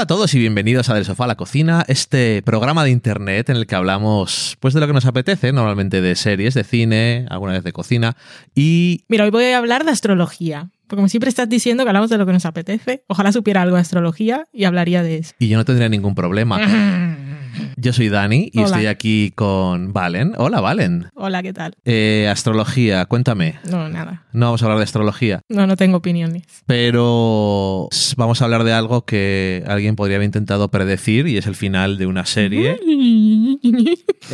Hola a todos y bienvenidos a Del Sofá a la Cocina, este programa de internet en el que hablamos pues de lo que nos apetece, normalmente de series, de cine, alguna vez de cocina y... Mira, hoy voy a hablar de astrología. Porque como siempre estás diciendo que hablamos de lo que nos apetece, ojalá supiera algo de astrología y hablaría de eso. Y yo no tendría ningún problema. Yo soy Dani y Hola. estoy aquí con Valen. Hola, Valen. Hola, ¿qué tal? Eh, astrología, cuéntame. No, nada. No vamos a hablar de astrología, No, no tengo opiniones. pero vamos a hablar de algo que alguien podría haber intentado predecir y es el final de una serie.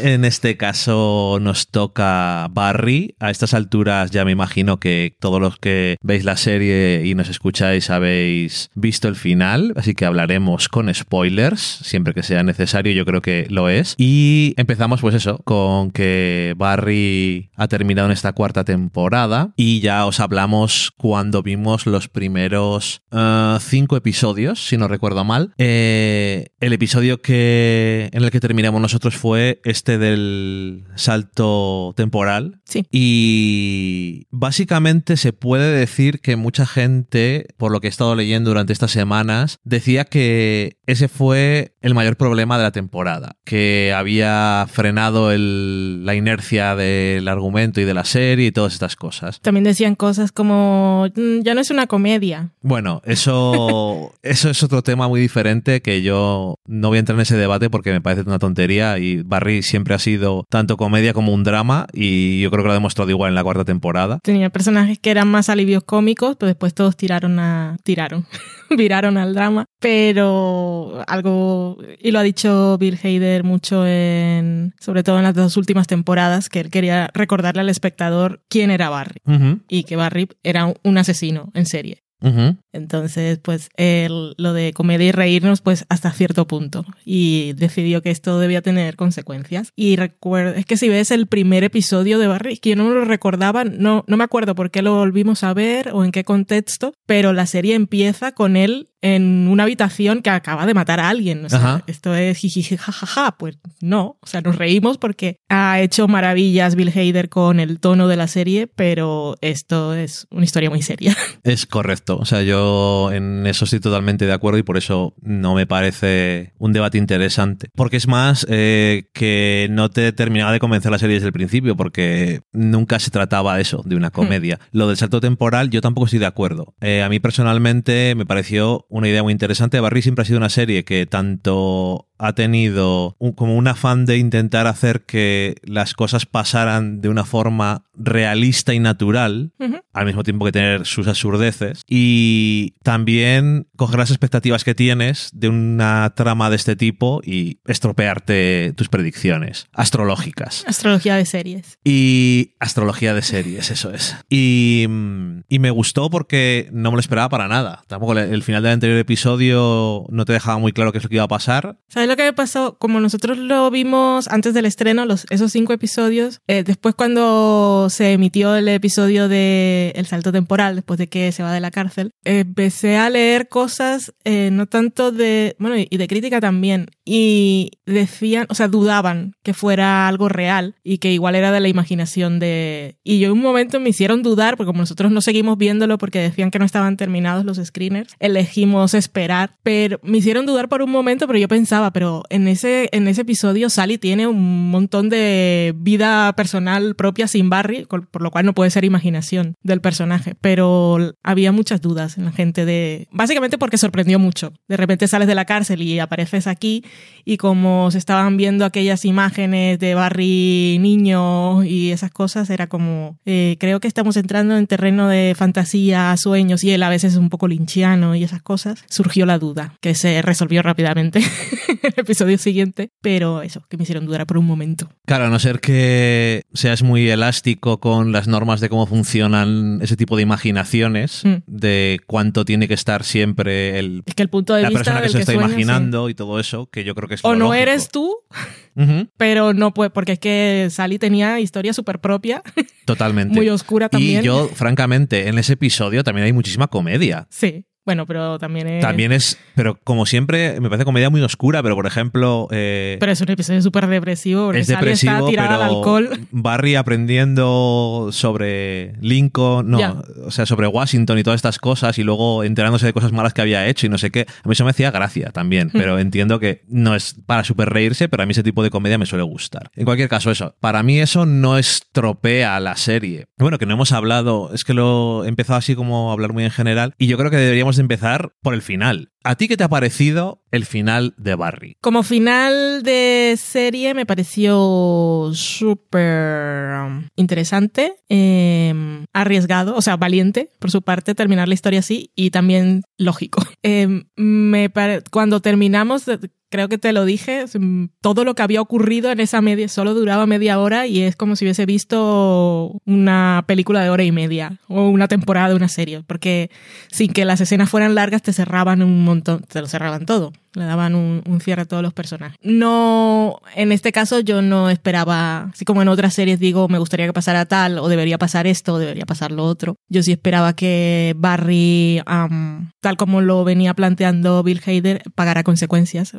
En este caso nos toca Barry. A estas alturas ya me imagino que todos los que veis la serie y nos escucháis habéis visto el final, así que hablaremos con spoilers, siempre que sea necesario, yo creo que lo es. Y empezamos pues eso, con que Barry ha terminado en esta cuarta temporada y ya os hablamos cuando vimos los primeros eh, cinco episodios, si no recuerdo mal. Eh, el episodio que en el que terminamos nosotros fue este del salto temporal. Sí. Y básicamente se puede decir que mucha gente, por lo que he estado leyendo durante estas semanas, decía que ese fue el mayor problema de la temporada, que había frenado el- la inercia del argumento y de la serie y todas estas cosas. También decían cosas como, "Mm, ya no es una comedia. Bueno, eso, eso es otro tema muy diferente que yo no voy a entrar en ese debate porque me parece una tontería y Barry siempre ha sido tanto comedia como un drama y yo creo que lo ha demostrado igual en la cuarta temporada. Tenía personajes que eran más alivios cómicos, pero después todos tiraron a... tiraron. viraron al drama. Pero algo... Y lo ha dicho Bill Hader mucho en... sobre todo en las dos últimas temporadas, que él quería recordarle al espectador quién era Barry. Y que Barry era un asesino en serie. Entonces, pues el- lo de comedia y reírnos, pues hasta cierto punto. Y decidió que esto debía tener consecuencias. Y recuerdo, es que si ves el primer episodio de Barry, que yo no me lo recordaba, no, no me acuerdo por qué lo volvimos a ver o en qué contexto, pero la serie empieza con él en una habitación que acaba de matar a alguien. O sea, Ajá. esto es jijiji, jajaja. Pues no, o sea, nos reímos porque ha hecho maravillas Bill Hader con el tono de la serie, pero esto es una historia muy seria. Es correcto. O sea, yo en eso estoy totalmente de acuerdo y por eso no me parece un debate interesante. Porque es más eh, que no te terminaba de convencer la serie desde el principio, porque nunca se trataba de eso, de una comedia. Lo del salto temporal, yo tampoco estoy de acuerdo. Eh, a mí personalmente me pareció una idea muy interesante. Barry siempre ha sido una serie que tanto ha tenido un- como un afán de intentar hacer que las cosas pasaran de una forma realista y natural, al mismo tiempo que tener sus absurdeces, y también coger las expectativas que tienes de una trama de este tipo y estropearte tus predicciones astrológicas. Astrología de series. Y astrología de series, eso es. Y, mm, y me gustó porque no me lo esperaba para nada. Tampoco el- el final del anterior episodio no te dejaba muy claro qué es lo que iba a pasar. ¿Sabes lo que me pasó? Como nosotros lo vimos antes del estreno, los, esos cinco episodios, eh, después cuando se emitió el episodio de El Salto Temporal, después de que se va de la cárcel, empecé a leer cosas, eh, no tanto de, bueno, y de crítica también, y decían, o sea, dudaban que fuera algo real y que igual era de la imaginación de... Y yo un momento me hicieron dudar, porque como nosotros no seguimos viéndolo porque decían que no estaban terminados los screeners, elegimos esperar, pero me hicieron dudar por un momento, pero yo pensaba, pero en ese, en ese episodio Sally tiene un montón de vida personal propia sin Barry, por lo cual no puede ser imaginación del personaje, pero había muchas dudas en la gente de... Básicamente porque sorprendió mucho. De repente sales de la cárcel y apareces aquí y como se estaban viendo aquellas imágenes de Barry niño y esas cosas, era como, eh, creo que estamos entrando en terreno de fantasía, sueños y él a veces es un poco linchiano y esas cosas, surgió la duda, que se resolvió rápidamente en el episodio siguiente, pero eso, que me hicieron dudar por un momento. Claro, a no ser que seas muy elástico con las normas de cómo funcionan ese tipo de imaginaciones, Mm. de cuánto tiene que estar siempre el, Es que el punto de la vista persona que se que está sueña, sí. imaginando y todo eso, que yo creo que es O lo no lógico. eres tú, pero no puede, porque es que Sally tenía historia súper propia, Totalmente. muy oscura también. Y yo, francamente, en ese episodio también hay muchísima comedia. Sí. Bueno, pero también es... También es, pero como siempre, me parece comedia muy oscura, pero por ejemplo... Eh, pero es un episodio súper depresivo, porque es está depresivo, tirada pero al alcohol. Barry aprendiendo sobre Lincoln, no, o sea, sobre Washington y todas estas cosas y luego enterándose de cosas malas que había hecho y no sé qué. A mí eso me hacía gracia también, pero entiendo que no es para super reírse, pero a mí ese tipo de comedia me suele gustar. En cualquier caso, eso, para mí eso no estropea la serie. Bueno, que no hemos hablado, es que lo he empezado así como a hablar muy en general y yo creo que deberíamos empezar por el final. ¿A ti qué te ha parecido el final de Barry? Como final de serie me pareció súper um, interesante, eh, arriesgado, o sea, valiente por su parte terminar la historia así y también lógico. Eh, me cuando terminamos, creo que te lo dije, mm, todo lo que había ocurrido en esa media solo duraba media hora y es como si hubiese visto una película de hora y media o una temporada de una serie, porque sin que las escenas fueran largas te cerraban un montón, te lo cerraban todo, le daban un, cierre a todos los personajes. No, en este caso yo no esperaba, así como en otras series digo, me gustaría que pasara tal, o debería pasar esto, o debería pasar lo otro. Yo sí esperaba que Barry, tal como lo venía planteando Bill Hader, pagara consecuencias,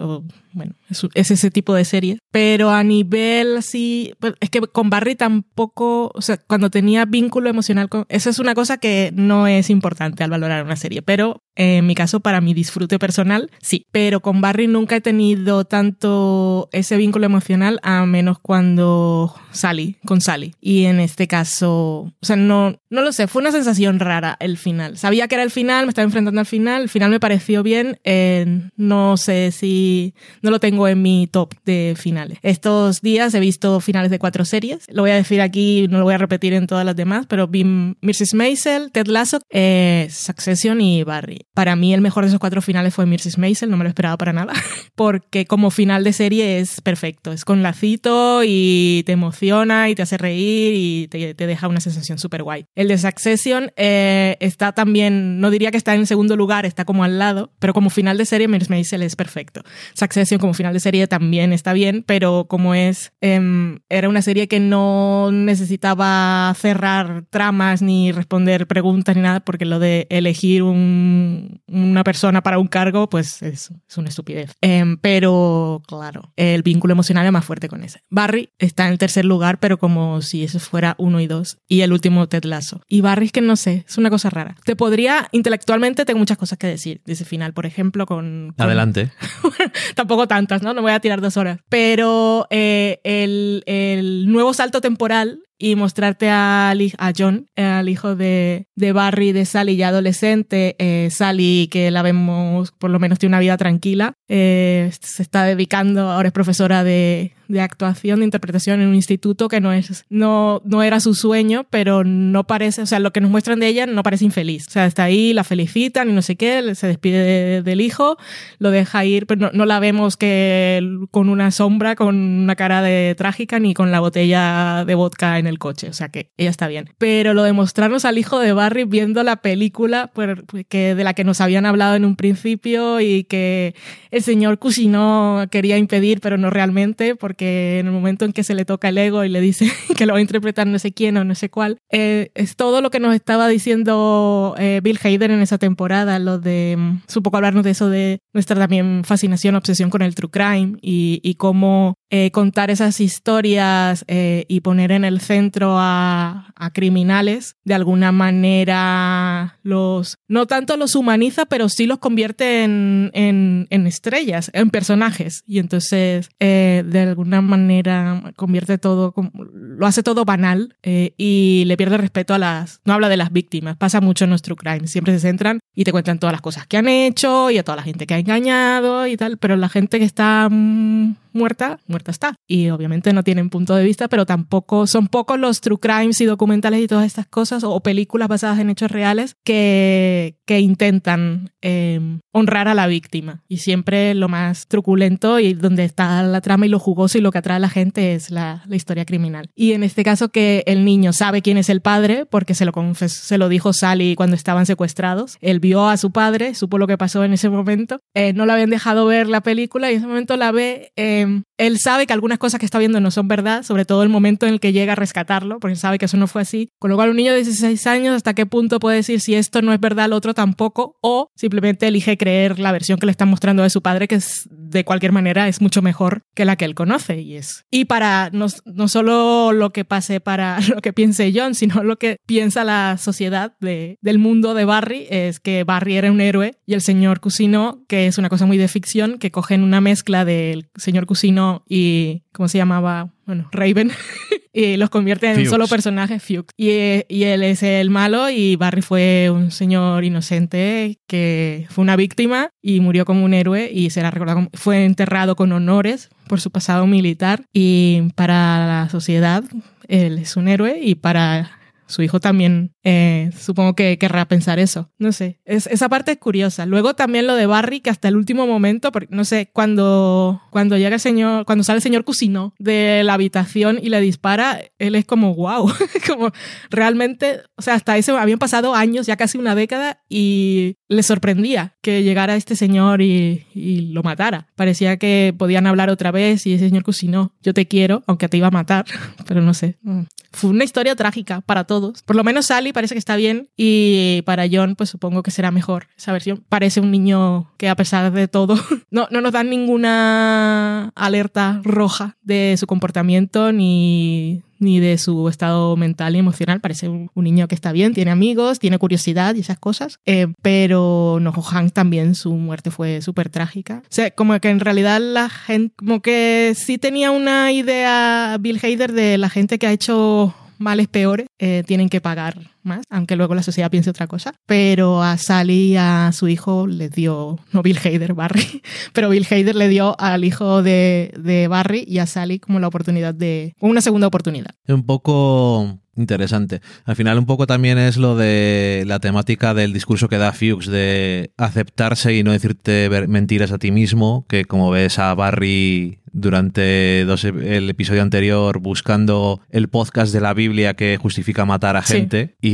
bueno, es, es ese tipo de series. Pero a nivel así, pues, es que con Barry tampoco, o sea, cuando tenía vínculo emocional con, eso es una cosa que no es importante al valorar una serie, pero en mi caso, para mi disfrute personal, sí. Pero con Barry nunca he tenido tanto ese vínculo emocional, a menos cuando Sally, con Sally. Y en este caso, o sea, no, no lo sé, fue una sensación rara el final. Sabía que era el final, me estaba enfrentando al final, el final me pareció bien. eh, no sé si no lo tengo en mi top de finales. Estos días he visto finales de cuatro series. Lo voy a decir aquí, no lo voy a repetir en todas las demás, pero vi Mrs. Maisel, Ted Lasso, eh, Succession y Barry. Para mí el mejor de esos cuatro finales fue Mrs. Maisel, no me lo esperaba para nada, porque como final de serie es perfecto. Es con lacito y te emociona y te hace reír y te, deja una sensación súper guay. El de Succession eh, está también, no diría que está en segundo lugar, está como al lado, pero como final de serie Mrs. Maisel es perfecto. Succession como final de serie también está bien, pero como es, em, era una serie que no necesitaba cerrar tramas ni responder preguntas ni nada, porque lo de elegir un- una persona para un cargo, pues es, es una estupidez. Em, pero claro, el vínculo emocional es más fuerte con ese. Barry está en el tercer lugar, pero como si eso fuera uno y dos. Y el último Ted Lasso. Y Barry es que no sé, es una cosa rara. Te podría, intelectualmente tengo muchas cosas que decir de ese final, por ejemplo, con... con- Adelante. tampoco tantas, ¿no? No voy a tirar dos horas. Pero eh, el, el nuevo salto temporal y mostrarte a John, eh, al hijo de, de Barry, de Sally ya adolescente, eh, Sally que la vemos por lo menos tiene una vida tranquila, eh, se está dedicando, ahora es profesora de, de actuación, de interpretación en un instituto que no, es, no, no era su sueño, pero no parece, o sea, lo que nos muestran de ella no parece infeliz. O sea, está ahí, la felicitan y no sé qué, se despide de- del hijo, lo deja ir, pero no, no la vemos que con una sombra, con una cara de trágica, ni con la botella de vodka en el coche. O sea que ella está bien. Pero lo de mostrarnos al hijo de Barry viendo la película por- que, de la que nos habían hablado en un principio y que el señor Cusino quería impedir, pero no realmente, porque en el momento en que se le toca el ego y le dice que lo va a interpretar no sé quién o no sé cuál, eh, es todo lo que nos estaba diciendo eh, Bill Hader en esa temporada, lo de, mm, poco hablarnos de eso de nuestra también fascinación, obsesión con el true crime y, y cómo eh, contar esas historias eh, y poner en el centro a, a criminales, de alguna manera los, no tanto los humaniza, pero sí los convierte en, en, en estrellas, en personajes. Y entonces, eh, de alguna manera, convierte todo, lo hace todo banal eh, y le pierde respeto a las, no habla de las víctimas, pasa mucho en nuestro crime, siempre se centran y te cuentan todas las cosas que han hecho y a toda la gente que ha engañado y tal, pero la gente que está mm, muerta, muerta está. Y obviamente no tienen punto de vista, pero tampoco son pocos los true crimes y documentales y todas estas cosas o, películas basadas en hechos reales que, que intentan eh, honrar a la víctima. Y siempre lo más truculento y donde está la trama y lo jugoso y lo que atrae a la gente es la, la historia criminal. Y en este caso que el niño sabe quién es el padre porque se lo, se lo dijo Sally cuando estaban secuestrados. Él vio a su padre, supo lo que pasó en ese momento. Eh, no le habían dejado ver la película y en ese momento la ve. eh, él sabe que algunas cosas que está viendo no son verdad, sobre todo el momento en el que llega a rescatarlo, porque sabe que eso no fue así. Con lo cual, un niño de 16 años, ¿hasta qué punto puede decir si esto no es verdad, el otro tampoco? O simplemente elige creer la versión que le están mostrando de su padre, que es, de cualquier manera es mucho mejor que la que él conoce. Y, es. y para no, no solo lo que pase para lo que piense John, sino lo que piensa la sociedad de, del mundo de Barry, es que Barry era un héroe y el señor Cusino, que es una cosa muy de ficción, que cogen una mezcla del señor Cusino y, ¿cómo se llamaba? Bueno, Raven. y los convierte en un solo personaje, Fuchs. Y, y, él es el malo y Barry fue un señor inocente que fue una víctima y murió como un héroe y será recordado, fue enterrado con honores por su pasado militar y para la sociedad él es un héroe y para su hijo también eh, supongo que querrá pensar eso. No sé, es, esa parte es curiosa. Luego también lo de Barry, que hasta el último momento, no sé, cuando, cuando llega el señor, cuando sale el señor Cusino de la habitación y le dispara, él es como, wow, como realmente, o sea, hasta ese habían pasado años, ya casi una década, y le sorprendía que llegara este señor y, y lo matara. Parecía que podían hablar otra vez y ese señor Cusino, yo te quiero, aunque te iba a matar, pero no sé. Mm. Fue una historia trágica para todos. Por lo menos Sally parece que está bien y para John pues supongo que será mejor esa versión. Parece un niño que a pesar de todo no, no nos dan ninguna alerta roja de su comportamiento ni ni de su estado mental y emocional. Parece un, niño que está bien, tiene amigos, tiene curiosidad y esas cosas. Eh, pero no, Hank también, su muerte fue súper trágica. O sea, como que en realidad la gente, como que sí tenía una idea Bill Hader de la gente que ha hecho males peores eh, tienen que pagar más, aunque luego la sociedad piense otra cosa. Pero a Sally y a su hijo les dio, no Bill Hader, Barry, pero Bill Hader le dio al hijo de, de Barry y a Sally como la oportunidad de, una segunda oportunidad. Un poco interesante. Al final un poco también es lo de la temática del discurso que da Fuchs de aceptarse y no decirte mentiras a ti mismo, que como ves a Barry durante dos, el episodio anterior buscando el podcast de la Biblia que justifica matar a gente y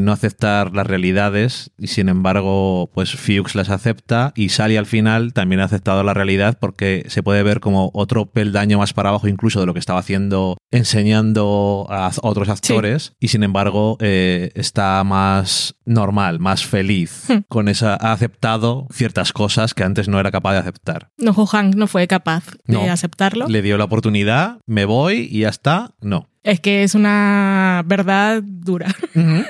no aceptar las realidades y sin embargo pues Fuchs las acepta y Sally al final también ha aceptado la realidad porque se puede ver como otro peldaño más para abajo incluso de lo que estaba haciendo enseñando a otros actores y sin embargo eh, está más normal, más feliz hmm. con esa ha aceptado ciertas cosas que antes no era capaz de aceptar. No, Hank no fue capaz de aceptarlo. Le dio la oportunidad, me voy y ya está. No. Es que es una verdad dura.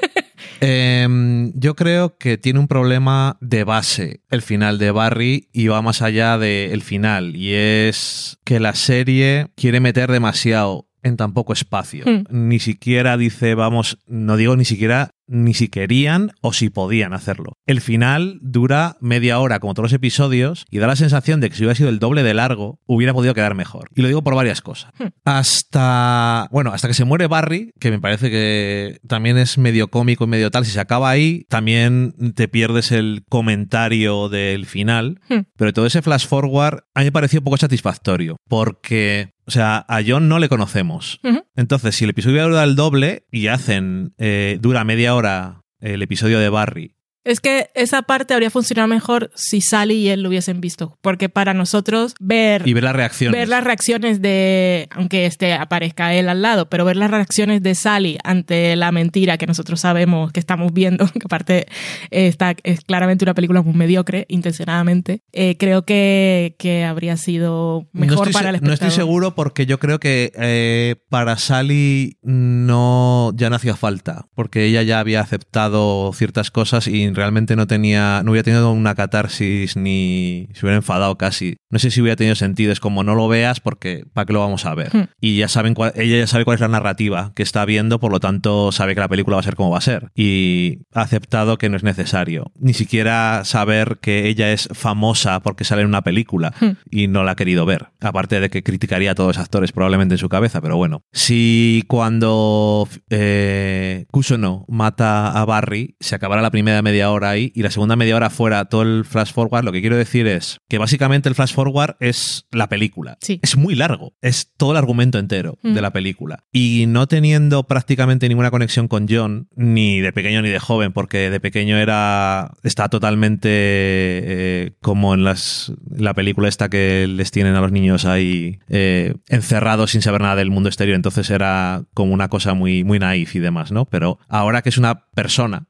Em, yo creo que tiene un problema de base el final de Barry y va más allá del final y es que la serie quiere meter demasiado en tan poco espacio. Hmm. Ni siquiera dice, vamos, no digo ni siquiera ni si querían o si podían hacerlo. El final dura media hora como todos los episodios y da la sensación de que si hubiera sido el doble de largo hubiera podido quedar mejor. Y lo digo por varias cosas. Hmm. Hasta, bueno, hasta que se muere Barry, que me parece que también es medio cómico y medio tal, si se acaba ahí también te pierdes el comentario del final, hmm. pero todo ese flash forward a mí me pareció poco satisfactorio porque o sea, a John no le conocemos. Entonces, si el episodio dura el doble y hacen, eh, dura media hora el episodio de Barry es que esa parte habría funcionado mejor si Sally y él lo hubiesen visto, porque para nosotros ver y ver las reacciones, ver las reacciones de, aunque este aparezca él al lado, pero ver las reacciones de Sally ante la mentira que nosotros sabemos que estamos viendo, que aparte está es claramente una película muy mediocre, intencionadamente, eh, creo que, que, habría sido mejor para el espectador. No estoy seguro porque yo creo que eh, para Sally no ya no hacía falta, porque ella ya había aceptado ciertas cosas y realmente no tenía, no hubiera tenido una catarsis ni se hubiera enfadado casi. No sé si hubiera tenido sentido, es como no lo veas porque ¿para qué lo vamos a ver? Hmm. Y ya saben ella ya sabe cuál es la narrativa que está viendo, por lo tanto sabe que la película va a ser como va a ser. Y ha aceptado que no es necesario. Ni siquiera saber que ella es famosa porque sale en una película hmm. y no la ha querido ver. Aparte de que criticaría a todos los actores probablemente en su cabeza, pero bueno. Si cuando eh, Kusono mata a Barry, se acabara la primera media media hora ahí y la segunda media hora fuera todo el flash forward, lo que quiero decir es que básicamente el flash forward es la película. Sí. Es muy largo, es todo el argumento entero Mm. de la película. Y no teniendo prácticamente ninguna conexión con John, ni de pequeño ni de joven, porque de pequeño era está totalmente eh, como en las, la película esta que les tienen a los niños ahí eh, encerrados sin saber nada del mundo exterior. Entonces era como una cosa muy, muy naif y demás, ¿no? Pero ahora que es una persona,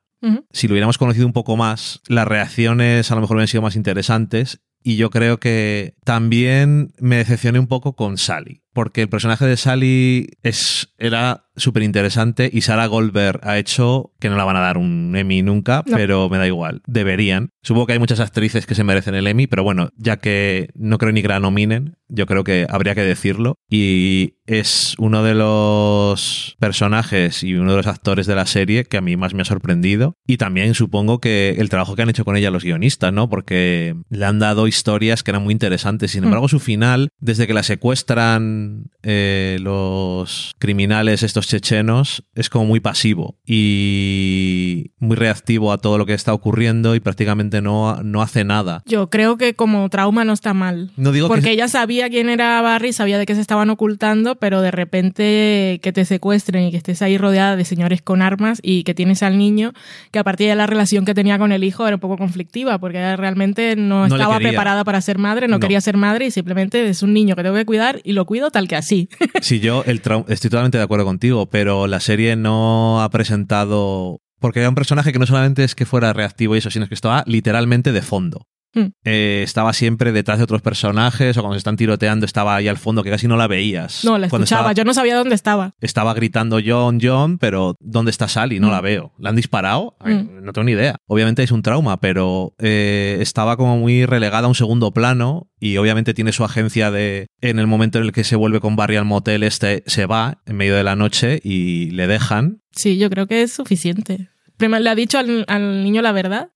Si lo hubiéramos conocido un poco más, las reacciones a lo mejor hubieran sido más interesantes. Y yo creo que también me decepcioné un poco con Sally. Porque el personaje de Sally es, era súper interesante y Sarah Goldberg ha hecho que no la van a dar un Emmy nunca, No. pero me da igual. Deberían. Supongo que hay muchas actrices que se merecen el Emmy, pero bueno, ya que no creo ni que la nominen, yo creo que habría que decirlo. Y es uno de los personajes y uno de los actores de la serie que a mí más me ha sorprendido. Y también supongo que el trabajo que han hecho con ella los guionistas, ¿no? Porque le han dado historias que eran muy interesantes. Sin Mm. embargo, su final, desde que la secuestran eh, los criminales, estos chechenos, es como muy pasivo y muy reactivo a todo lo que está ocurriendo y prácticamente no, no hace nada. Yo creo que como trauma no está mal. No digo Porque que... ella sabía quién era Barry, sabía de qué se estaban ocultando, pero de repente que te secuestren y que estés ahí rodeada de señores con armas y que tienes al niño, que a partir de la relación que tenía con el hijo era un poco conflictiva, porque ella realmente no, estaba preparada para ser madre, no, No. quería ser madre y simplemente es un niño que tengo que cuidar y lo cuido tal que así. Sí, yo el estoy totalmente de acuerdo contigo, pero la serie no ha presentado... Porque era un personaje que no solamente es que fuera reactivo y eso, sino que estaba literalmente de fondo. Hmm. Eh, estaba siempre detrás de otros personajes o cuando se están tiroteando estaba ahí al fondo que casi no la veías. No, la escuchaba, estaba- yo no sabía dónde estaba. estaba gritando John, John, pero ¿dónde está Sally? No Mm. la veo. ¿La han disparado? Ay, Mm. No tengo ni idea. Obviamente es un trauma, pero eh, estaba como muy relegada a un segundo plano y obviamente tiene su agencia de... En el momento en el que se vuelve con Barry al motel, este se va en medio de la noche y le dejan. Sí, yo creo que es suficiente. Primero le ha dicho al, al niño la verdad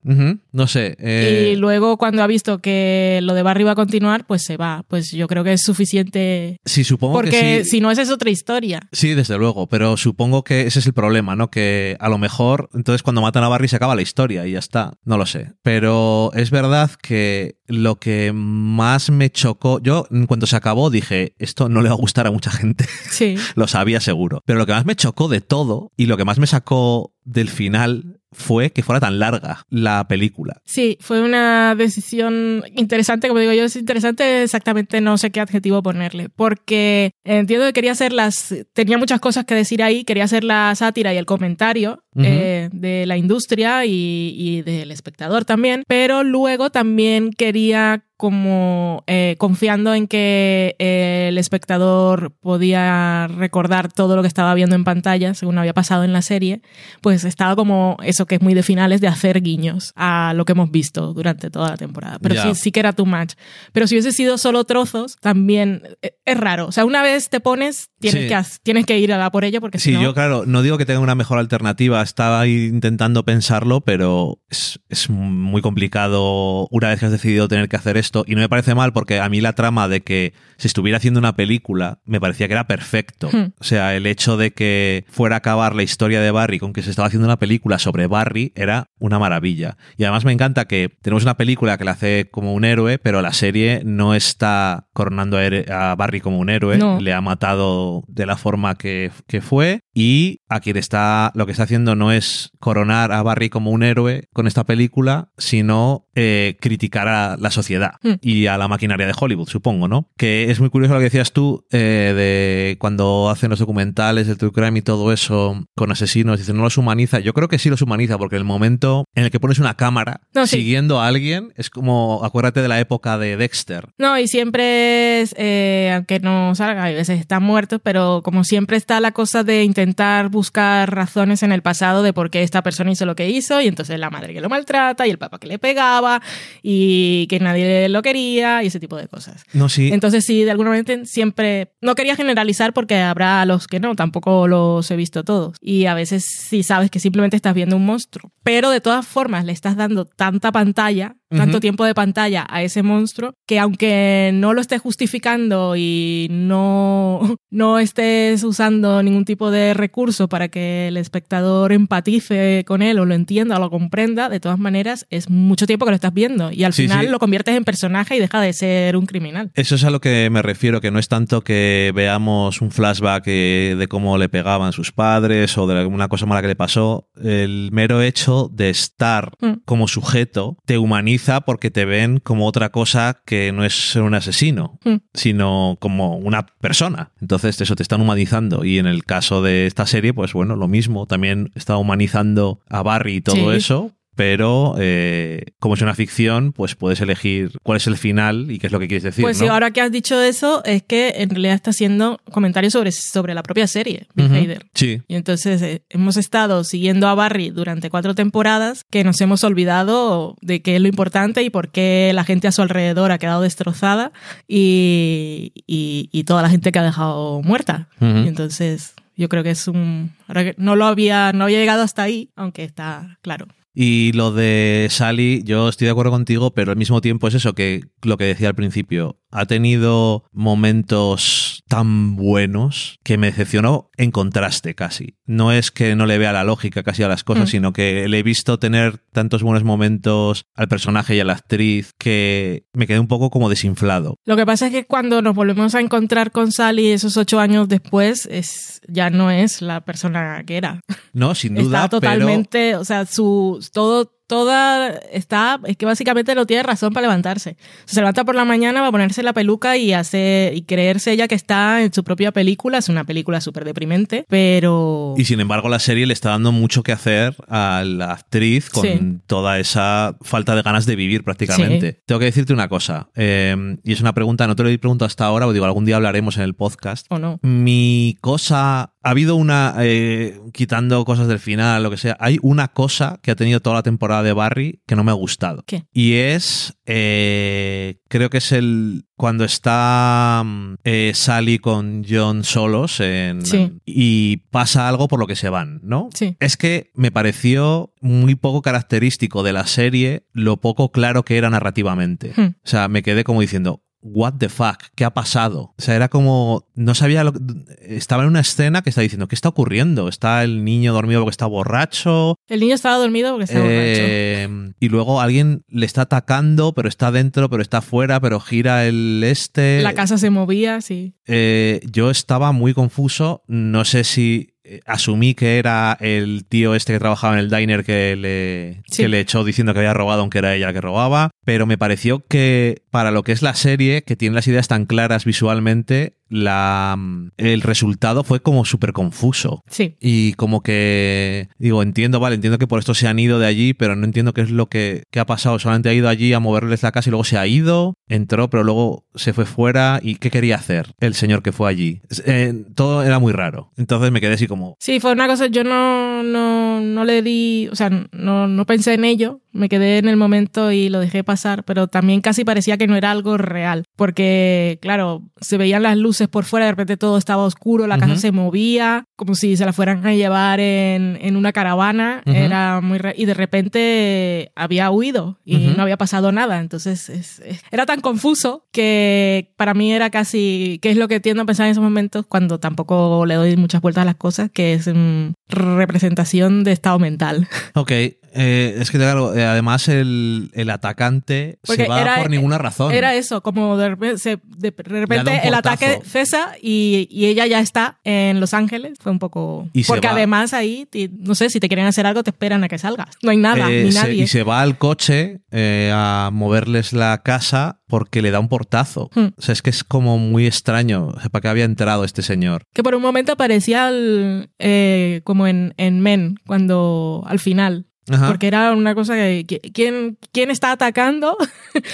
No sé. eh, y luego cuando ha visto que lo de Barry va a continuar, pues se va. Pues yo creo que es suficiente. sí, supongo Porque que sí. si no, esa es otra historia. Sí, desde luego, pero supongo que ese es el problema, ¿no? Que a lo mejor entonces cuando matan a Barry se acaba la historia y ya está, no lo sé. Pero es verdad que lo que más me chocó, yo en cuanto se acabó dije, esto no le va a gustar a mucha gente, Sí. lo sabía seguro. Pero lo que más me chocó de todo y lo que más me sacó del final fue que fuera tan larga la película. Sí, fue una decisión interesante, como digo yo, es interesante exactamente, no sé qué adjetivo ponerle, porque entiendo que quería hacer las, tenía muchas cosas que decir ahí, quería hacer la sátira y el comentario Ujú. eh, de la industria y, y del espectador también, pero luego también quería como eh, confiando en que eh, el espectador podía recordar todo lo que estaba viendo en pantalla, según había pasado en la serie, pues estaba como eso que es muy de finales, de hacer guiños a lo que hemos visto durante toda la temporada. Pero Ya. sí, sí que era too much. Pero si hubiese sido solo trozos, también eh, es raro. O sea, una vez te pones, tienes, Sí. que, tienes que ir a por ello porque Sí, si no... yo claro, no digo que tenga una mejor alternativa, estaba ahí intentando pensarlo, pero es, es muy complicado una vez que has decidido tener que hacer esto. Y no me parece mal porque a mí la trama de que se estuviera haciendo una película me parecía que era perfecto. Hmm. O sea, el hecho de que fuera a acabar la historia de Barry con que se estaba haciendo una película sobre Barry era una maravilla. Y además me encanta que tenemos una película que la hace como un héroe, pero la serie no está coronando a, a Barry como un héroe. No. Le ha matado de la forma que, que fue y a quien está lo que está haciendo no es coronar a Barry como un héroe con esta película, sino eh, criticar a la sociedad Hmm. y a la maquinaria de Hollywood, supongo, ¿no? Que es muy curioso lo que decías tú eh, de cuando hacen los documentales del true crime y todo eso con asesinos, dicen no los humaniza. Yo creo que sí los humaniza porque el momento en el que pones una cámara No, sí. siguiendo a alguien es como, acuérdate de la época de Dexter. No, y siempre es, eh, aunque no salga, a veces están muertos, pero como siempre está la cosa de intentar buscar razones en el pasado de por qué esta persona hizo lo que hizo, y entonces la madre que lo maltrata, y el papá que le pegaba, y que nadie lo quería, y ese tipo de cosas. No, sí. Entonces sí, de alguna manera siempre, no quería generalizar porque habrá a los que no, tampoco los he visto todos. Y a veces sí sabes que simplemente estás viendo un monstruo. Pero de todas formas le estás dando tanta pantalla tanto tiempo de pantalla a ese monstruo que aunque no lo estés justificando y no, no estés usando ningún tipo de recurso para que el espectador empatice con él o lo entienda o lo comprenda, de todas maneras es mucho tiempo que lo estás viendo y al Sí, final sí. lo conviertes en personaje y deja de ser un criminal. Eso es a lo que me refiero, que no es tanto que veamos un flashback eh, de cómo le pegaban sus padres o de alguna cosa mala que le pasó. El mero hecho de estar Mm. como sujeto te humaniza porque te ven como otra cosa que no es ser un asesino, Mm. sino como una persona. Entonces eso te están humanizando y en el caso de esta serie, pues bueno, lo mismo. También está humanizando a Barry y todo Sí. eso. Pero eh, como es una ficción, pues puedes elegir cuál es el final y qué es lo que quieres decir. Pues ¿no? sí, ahora que has dicho eso, es que en realidad está haciendo comentarios sobre, sobre la propia serie, Bill. Hader. Sí, Y entonces eh, hemos estado siguiendo a Barry durante cuatro temporadas que nos hemos olvidado de qué es lo importante y por qué la gente a su alrededor ha quedado destrozada y, y- y toda la gente que ha dejado muerta. Y entonces yo creo que es un... Ahora que no lo había, no había llegado hasta ahí, aunque está claro. Y lo de Sally, yo estoy de acuerdo contigo, pero al mismo tiempo es eso que lo que decía al principio. Ha tenido momentos tan buenos que me decepcionó en contraste casi. No es que no le vea la lógica casi a las cosas, Mm. sino que le he visto tener tantos buenos momentos al personaje y a la actriz que me quedé un poco como desinflado. Lo que pasa es que cuando nos volvemos a encontrar con Sally esos ocho años después, es, ya no es la persona que era. No, sin duda, está totalmente, o sea, su todo toda está es que básicamente no tiene razón para levantarse. Se levanta por la mañana va a ponerse la peluca y hacer y creerse ella que está en su propia película, es una película súper deprimente, pero. Y sin embargo la serie le está dando mucho que hacer a la actriz con Sí. toda esa falta de ganas de vivir prácticamente. Tengo que decirte una cosa, eh, y es una pregunta, no te lo he preguntado hasta ahora, o digo, algún día hablaremos en el podcast. o no. Mi cosa... Ha habido una, eh, quitando cosas del final, lo que sea, hay una cosa que ha tenido toda la temporada de Barry que no me ha gustado. ¿Qué? Y es, eh, creo que es el, cuando está mm, eh, Sally con John solos en, Sí. y pasa algo por lo que se van, ¿no? Sí. Es que me pareció muy poco característico de la serie lo poco claro que era narrativamente. Hmm. O sea, me quedé como diciendo, what the fuck, ¿qué ha pasado? O sea, era como, no sabía lo que, estaba en una escena que está diciendo, ¿qué está ocurriendo? Está el niño dormido porque está borracho, El niño estaba dormido porque estaba borracho. eh, y luego alguien le está atacando, pero está dentro, pero está fuera, pero gira el este. La casa se movía, sí. Eh, yo estaba muy confuso. No sé si asumí que era el tío este que trabajaba en el diner que le, Sí. que le echó diciendo que había robado, aunque era ella la que robaba. Pero me pareció que para lo que es la serie, que tiene las ideas tan claras visualmente, la, el resultado fue como súper confuso. Sí. Y como que, digo, entiendo, vale, entiendo que por esto se han ido de allí, pero no entiendo qué es lo que, qué ha pasado. Solamente ha ido allí a moverles la casa y luego se ha ido, entró, pero luego se fue fuera. ¿Y qué quería hacer el señor que fue allí? Eh, todo era muy raro. Entonces me quedé así como, Sí, fue una cosa, yo no, no, no le di, o sea, no, no pensé en ello, me quedé en el momento y lo dejé pasar, pero también casi parecía que no era algo real, porque, claro, se veían las luces por fuera, de repente todo estaba oscuro, la casa Ujú. se movía, como si se la fueran a llevar en, en una caravana, Ujú. era muy y de repente había huido y Ujú. no había pasado nada, entonces es- es- era tan confuso que para mí era casi, que es lo que tiendo a pensar en esos momentos cuando tampoco le doy muchas vueltas a las cosas, que es mm, representación de estado mental. ok, eh, es que claro, eh, además el, el atacante Porque se va era- por ninguna razón. Era eso, como de repente, se- de repente el ataque cesa y, y ella ya está en Los Ángeles. Fue un poco... Y Porque además ahí, no sé, si te quieren hacer algo, te esperan a que salgas. No hay nada, Eh, ni se- nadie. y se va al coche eh, a moverles la casa porque le da un portazo. Hmm. O sea, es que es como muy extraño. O sea, ¿Para qué había entrado este señor? Que por un momento parecía el, eh, como en, en Men, cuando al final. Ajá, Porque era una cosa que... que- ¿Quién, quién está atacando?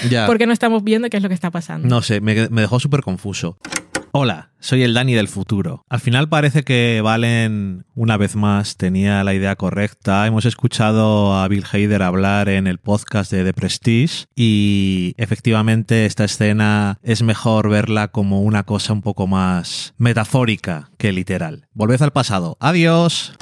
ya. Porque no estamos viendo qué es lo que está pasando. No sé, me, me dejó súper confuso. Hola, soy el Dani del futuro. Al final parece que Valen, una vez más, tenía la idea correcta. Hemos escuchado a Bill Hader hablar en el podcast de The Prestige y efectivamente esta escena es mejor verla como una cosa un poco más metafórica que literal. Volved al pasado. Adiós.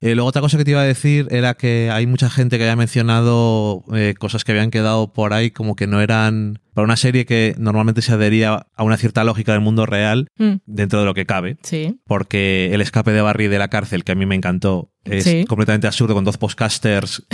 Eh, luego otra cosa que te iba a decir era que hay mucha gente que había mencionado eh, cosas que habían quedado por ahí como que no eran para una serie que normalmente se adhería a una cierta lógica del mundo real Mm, dentro de lo que cabe. Sí. Porque el escape de Barry de la cárcel, que a mí me encantó, es Sí. completamente absurdo con dos podcasters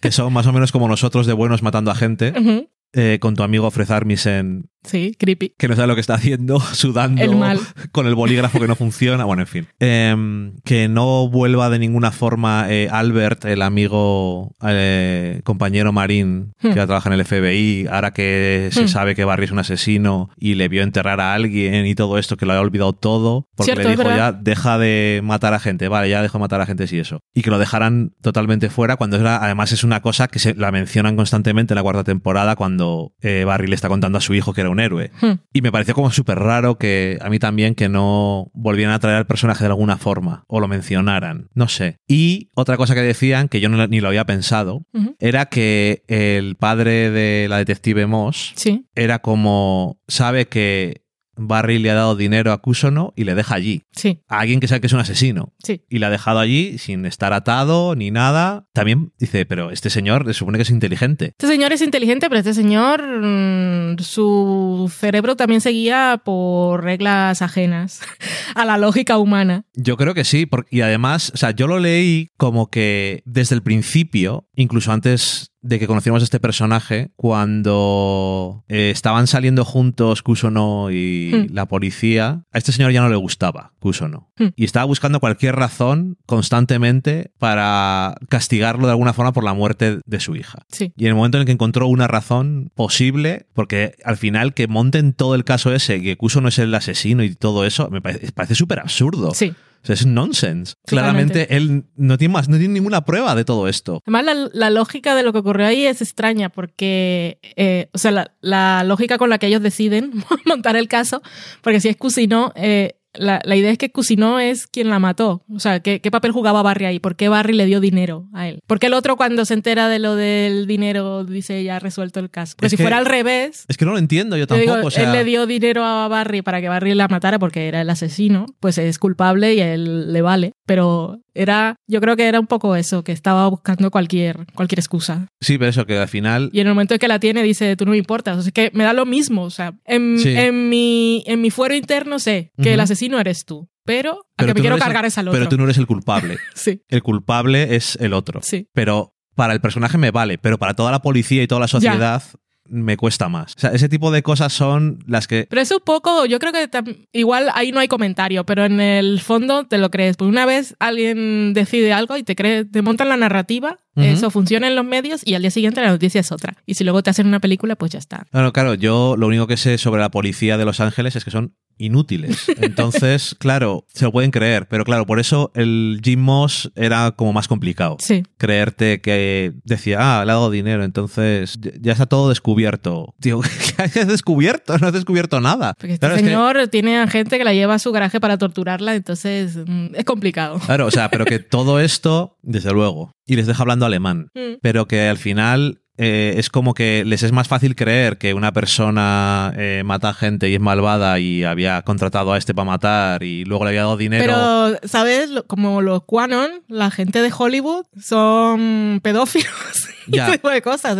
que son más o menos como nosotros de buenos matando a gente, eh, con tu amigo Fred Armisen, Sí, creepy. que no sabe lo que está haciendo, sudando El mal. con el bolígrafo que no funciona. Bueno, en fin. Em, que no vuelva de ninguna forma eh, Albert, el amigo eh, compañero marín que Hmm. trabaja en el FBI, ahora que se Hmm. sabe que Barry es un asesino y le vio enterrar a alguien y todo esto, que lo había olvidado todo, porque Cierto, le dijo ya, deja de matar a gente, vale, ya dejo de matar a gente, sí, eso. Y que lo dejaran totalmente fuera cuando era, además es una cosa que se la mencionan constantemente en la cuarta temporada cuando eh, Barry le está contando a su hijo que era un héroe. Hmm. Y me pareció como súper raro que a mí también que no volvieran a traer al personaje de alguna forma o lo mencionaran. No sé. Y otra cosa que decían, que yo no- ni lo había pensado, era que el padre de la detective Moss Sí, era como sabe que Barry le ha dado dinero a Kusono y le deja allí. sí, A alguien que sabe que es un asesino. sí. Y le ha dejado allí sin estar atado ni nada. También dice, pero este señor se supone que es inteligente. Este señor es inteligente, pero este señor, mm, su cerebro también seguía por reglas ajenas a la lógica humana. Yo creo que sí, porque, y además, o sea, yo lo leí como que desde el principio, incluso antes de que conociéramos a este personaje, cuando eh, estaban saliendo juntos Kusono y Hmm. la policía, a este señor ya no le gustaba Kusono. Hmm. Y estaba buscando cualquier razón constantemente para castigarlo de alguna forma por la muerte de su hija. Sí, Y en el momento en el que encontró una razón posible, porque al final que monten todo el caso ese, que Kuso no es el asesino y todo eso, me parece, parece súper absurdo. sí. O sea, es nonsense. Claramente él no tiene más, no tiene ninguna prueba de todo esto. Además, la, la lógica de lo que ocurrió ahí es extraña porque, eh, o sea, la, la lógica con la que ellos deciden montar el caso, porque si es Cusino, eh, la, la idea es que Cusino es quien la mató. O sea, ¿qué, ¿qué papel jugaba Barry ahí? ¿Por qué Barry le dio dinero a él? ¿Por qué el otro cuando se entera de lo del dinero dice ya ha resuelto el caso? Pero Es si que- fuera al revés, Es que no lo entiendo yo yo tampoco. digo, o sea, él le dio dinero a Barry para que Barry la matara porque era el asesino, pues es culpable y a él le vale. Pero era, yo creo que era un poco eso, que estaba buscando cualquier, cualquier excusa. Sí, pero eso, que al final. Y en el momento en que la tiene, dice, tú no me importas. O sea, es que me da lo mismo. O sea, en, Sí. en, mi, en mi fuero interno sé que el Ujú. asesino eres tú. Pero a pero que me no quiero el- cargar es al otro. Pero tú no eres el culpable. Sí, El culpable es el otro. sí. Pero para el personaje me vale, pero para toda la policía y toda la sociedad me cuesta más. O sea, ese tipo de cosas son las que Pero eso un poco, yo creo que igual ahí no hay comentario, pero en el fondo te lo crees. Porque una vez alguien decide algo y te cree, te montan la narrativa, Eso funciona en los medios y al día siguiente la noticia es otra. Y si luego te hacen una película, pues ya está. Claro, claro, yo lo único que sé sobre la policía de Los Ángeles es que son inútiles. Entonces, claro, se lo pueden creer, pero claro, por eso el Jim Moss era como más complicado. Sí. Creerte que decía, ah, le ha dado dinero, entonces ya- está todo descubierto. Tío, ¿qué has descubierto? No has descubierto nada. Porque este Claro, es que- señor tiene a gente que la lleva a su garaje para torturarla, entonces mm, es complicado. Claro, o sea, pero que todo esto, desde luego, y les deja hablando alemán, Mm. pero que al final eh, es como que les es más fácil creer que una persona eh, mata gente y es malvada y había contratado a este para matar y luego le había dado dinero. Pero, ¿sabes? Como los Quanon, la gente de Hollywood son pedófilos y ese tipo de cosas.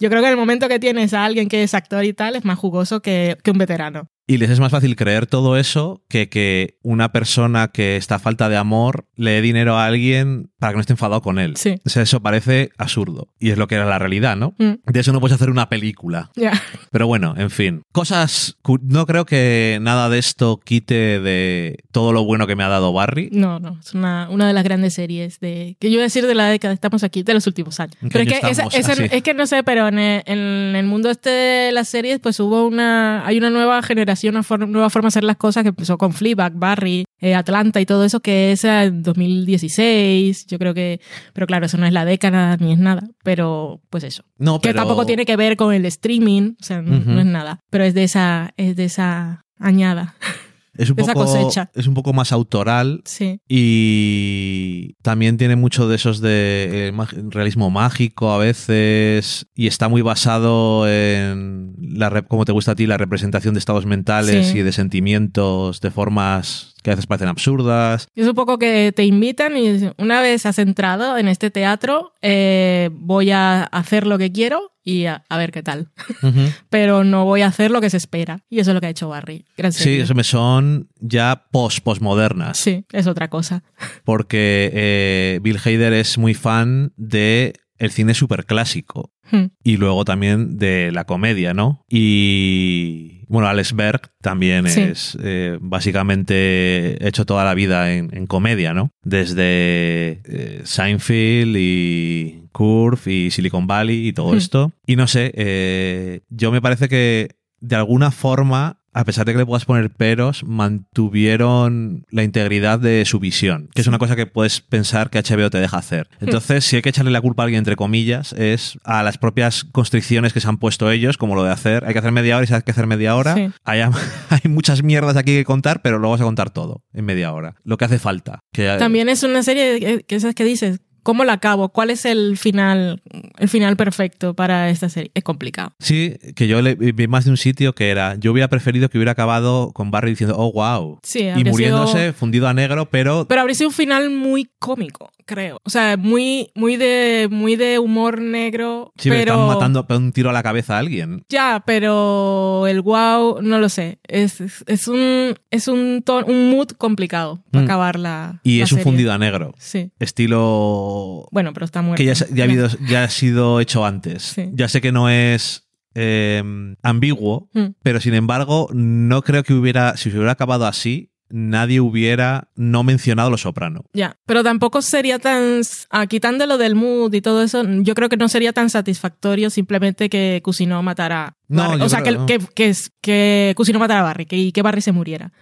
Yo creo que en el momento que tienes a alguien que es actor y tal, es más jugoso que, que un veterano. Y les es más fácil creer todo eso que que una persona que está a falta de amor le dé dinero a alguien para que no esté enfadado con él. Sí. O sea, eso parece absurdo. Y es lo que era la realidad, ¿no? Mm, De eso no puedes hacer una película. ya. Pero bueno, en fin. Cosas. No creo que nada de esto quite de todo lo bueno que me ha dado Barry. No, no, es una, una de las grandes series de que yo iba a decir de la década, estamos aquí, de los últimos años. ¿En qué Pero es que, esa- estamos? esa- Ah, es que no sé, pero en el, en el mundo este de las series, pues hubo una, hay una nueva generación, una for- nueva forma de hacer las cosas que empezó con Fleabag, Barry, eh, Atlanta y todo eso, que es en 2016, yo creo que, pero claro, eso no es la década ni es nada, pero pues eso. No, Que pero. tampoco tiene que ver con el streaming, o sea, n- Ujú. no es nada, pero es de esa, es de esa añada, es un poco, cosecha. Es un poco más autoral. sí. Y también tiene mucho de esos de eh, realismo mágico a veces. Y está muy basado en, la como te gusta a ti, la representación de estados mentales Sí. y de sentimientos de formas que a veces parecen absurdas. Es un poco que te invitan y una vez has entrado en este teatro, eh, voy a hacer lo que quiero y a, a ver qué tal. Pero no voy a hacer lo que se espera. Y eso es lo que ha hecho Barry. Gran Sí, eso me son ya post postmodernas. Sí, es otra cosa. Porque eh, Bill Hader es muy fan de el cine superclásico Hmm. y luego también de la comedia, ¿no? Y bueno, Alex Berg también Sí. es eh, básicamente hecho toda la vida en, en comedia, ¿no? Desde eh, Seinfeld y Curve y Silicon Valley y todo Hmm. esto. Y no sé, eh, yo me parece que de alguna forma a pesar de que le puedas poner peros, mantuvieron la integridad de su visión, que es una cosa que puedes pensar que HBO te deja hacer. Entonces, si hay que echarle la culpa a alguien, entre comillas, es a las propias constricciones que se han puesto ellos, como lo de hacer, hay que hacer media hora y si hay que hacer media hora. Sí. Hay, hay muchas mierdas aquí que contar, pero luego vas a contar todo en media hora. Lo que hace falta. Que, También es una serie que esas que dices, ¿cómo la acabo? ¿Cuál es el final, el final perfecto para esta serie? Es complicado. Sí, que yo le, vi más de un sitio que era, yo hubiera preferido que hubiera acabado con Barry diciendo, oh, wow. Sí, Y muriéndose, sido- fundido a negro, pero Pero habría sido un final muy cómico, creo. O sea, muy, muy de, muy de humor negro. Sí, me pero están matando un tiro a la cabeza a alguien. Ya, pero el wow, no lo sé. Es, es, es un, es un, ton- un mood complicado para Mm. acabar la. Y la es un fundido a negro. Sí. Estilo Bueno, pero está muerto. que ya, ha, habido- ya ha sido hecho antes. Sí. Ya sé que no es eh, ambiguo, Mm. pero sin embargo, no creo que hubiera, si se hubiera acabado así, nadie hubiera no mencionado Los Soprano. Ya, pero tampoco sería tan, ah, quitándolo del mood y todo eso, yo creo que no sería tan satisfactorio simplemente que Cusinó matara No, Barry. o sea, que, no. que, que, que Cusinó matara a Barry que, y que Barry se muriera.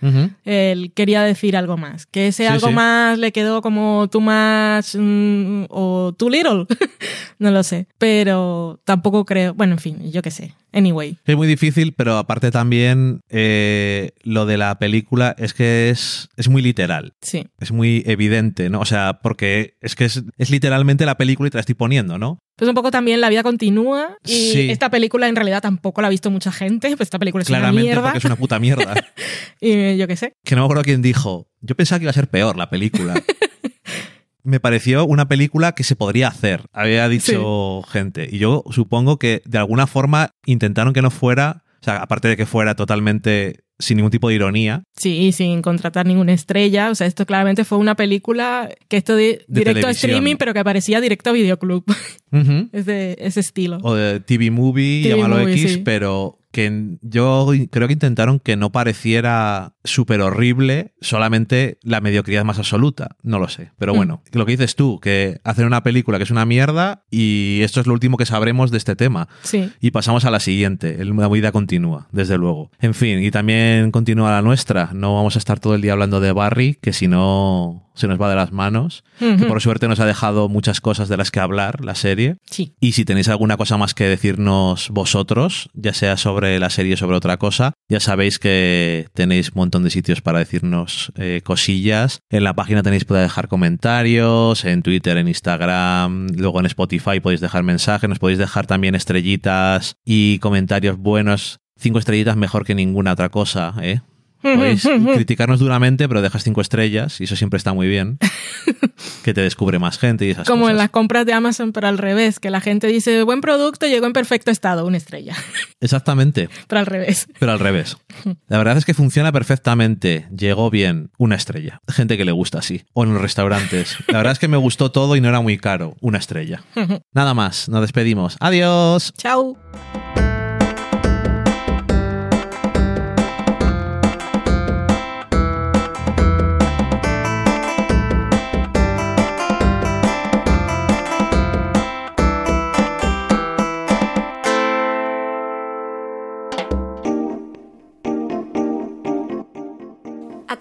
Él quería decir algo más, que ese Sí, algo sí. más le quedó como too much mm, o too little, no lo sé, pero tampoco creo, bueno, en fin, yo qué sé. Anyway, Es muy difícil, pero aparte también eh, lo de la película es que es, es muy literal. sí. Es muy evidente, ¿no? O sea, porque es que es, es literalmente la película y te la estoy poniendo, ¿no? Pues un poco también la vida continúa y Sí. esta película en realidad tampoco la ha visto mucha gente, pues esta película es una Claramente mierda. porque es una puta mierda. Y yo qué sé. que no me acuerdo quién dijo. Yo pensaba que iba a ser peor la película. me pareció una película que se podría hacer, había dicho gente. Y yo supongo que de alguna forma intentaron que no fuera, o sea, aparte de que fuera totalmente sin ningún tipo de ironía, Sí, sin contratar ninguna estrella. O sea, esto claramente fue una película que esto De directo a streaming, pero que parecía directo a videoclub. Es de ese estilo. o de TV Movie, TV llámalo movie, X, sí. pero que yo creo que intentaron que no pareciera súper horrible, solamente la mediocridad más absoluta. No lo sé. Pero Mm. bueno, lo que dices tú, que hacen una película que es una mierda y esto es lo último que sabremos de este tema. Sí. Y pasamos a la siguiente. La vida continúa, desde luego. En fin, y también continúa la nuestra. No vamos a estar todo el día hablando de Barry, que si no se nos va de las manos. Que por suerte nos ha dejado muchas cosas de las que hablar la serie. Sí. Y si tenéis alguna cosa más que decirnos vosotros, ya sea sobre la serie o sobre otra cosa, ya sabéis que tenéis un de sitios para decirnos eh, cosillas. En la página tenéis para dejar comentarios, en Twitter, en Instagram, luego en Spotify podéis dejar mensajes, nos podéis dejar también estrellitas y comentarios buenos. Cinco estrellitas mejor que ninguna otra cosa, ¿eh? Podéis criticarnos duramente, pero dejas cinco estrellas y eso siempre está muy bien. que te descubre más gente y esas Como cosas. en las compras de Amazon, pero al revés, que la gente dice, buen producto, llegó en perfecto estado, una estrella. Exactamente. pero al revés. Pero al revés. La verdad es que funciona perfectamente. Llegó bien. Una estrella. Gente que le gusta así. O en los restaurantes. La verdad es que me gustó todo y no era muy caro. Una estrella. Nada más. Nos despedimos. Adiós. Chao.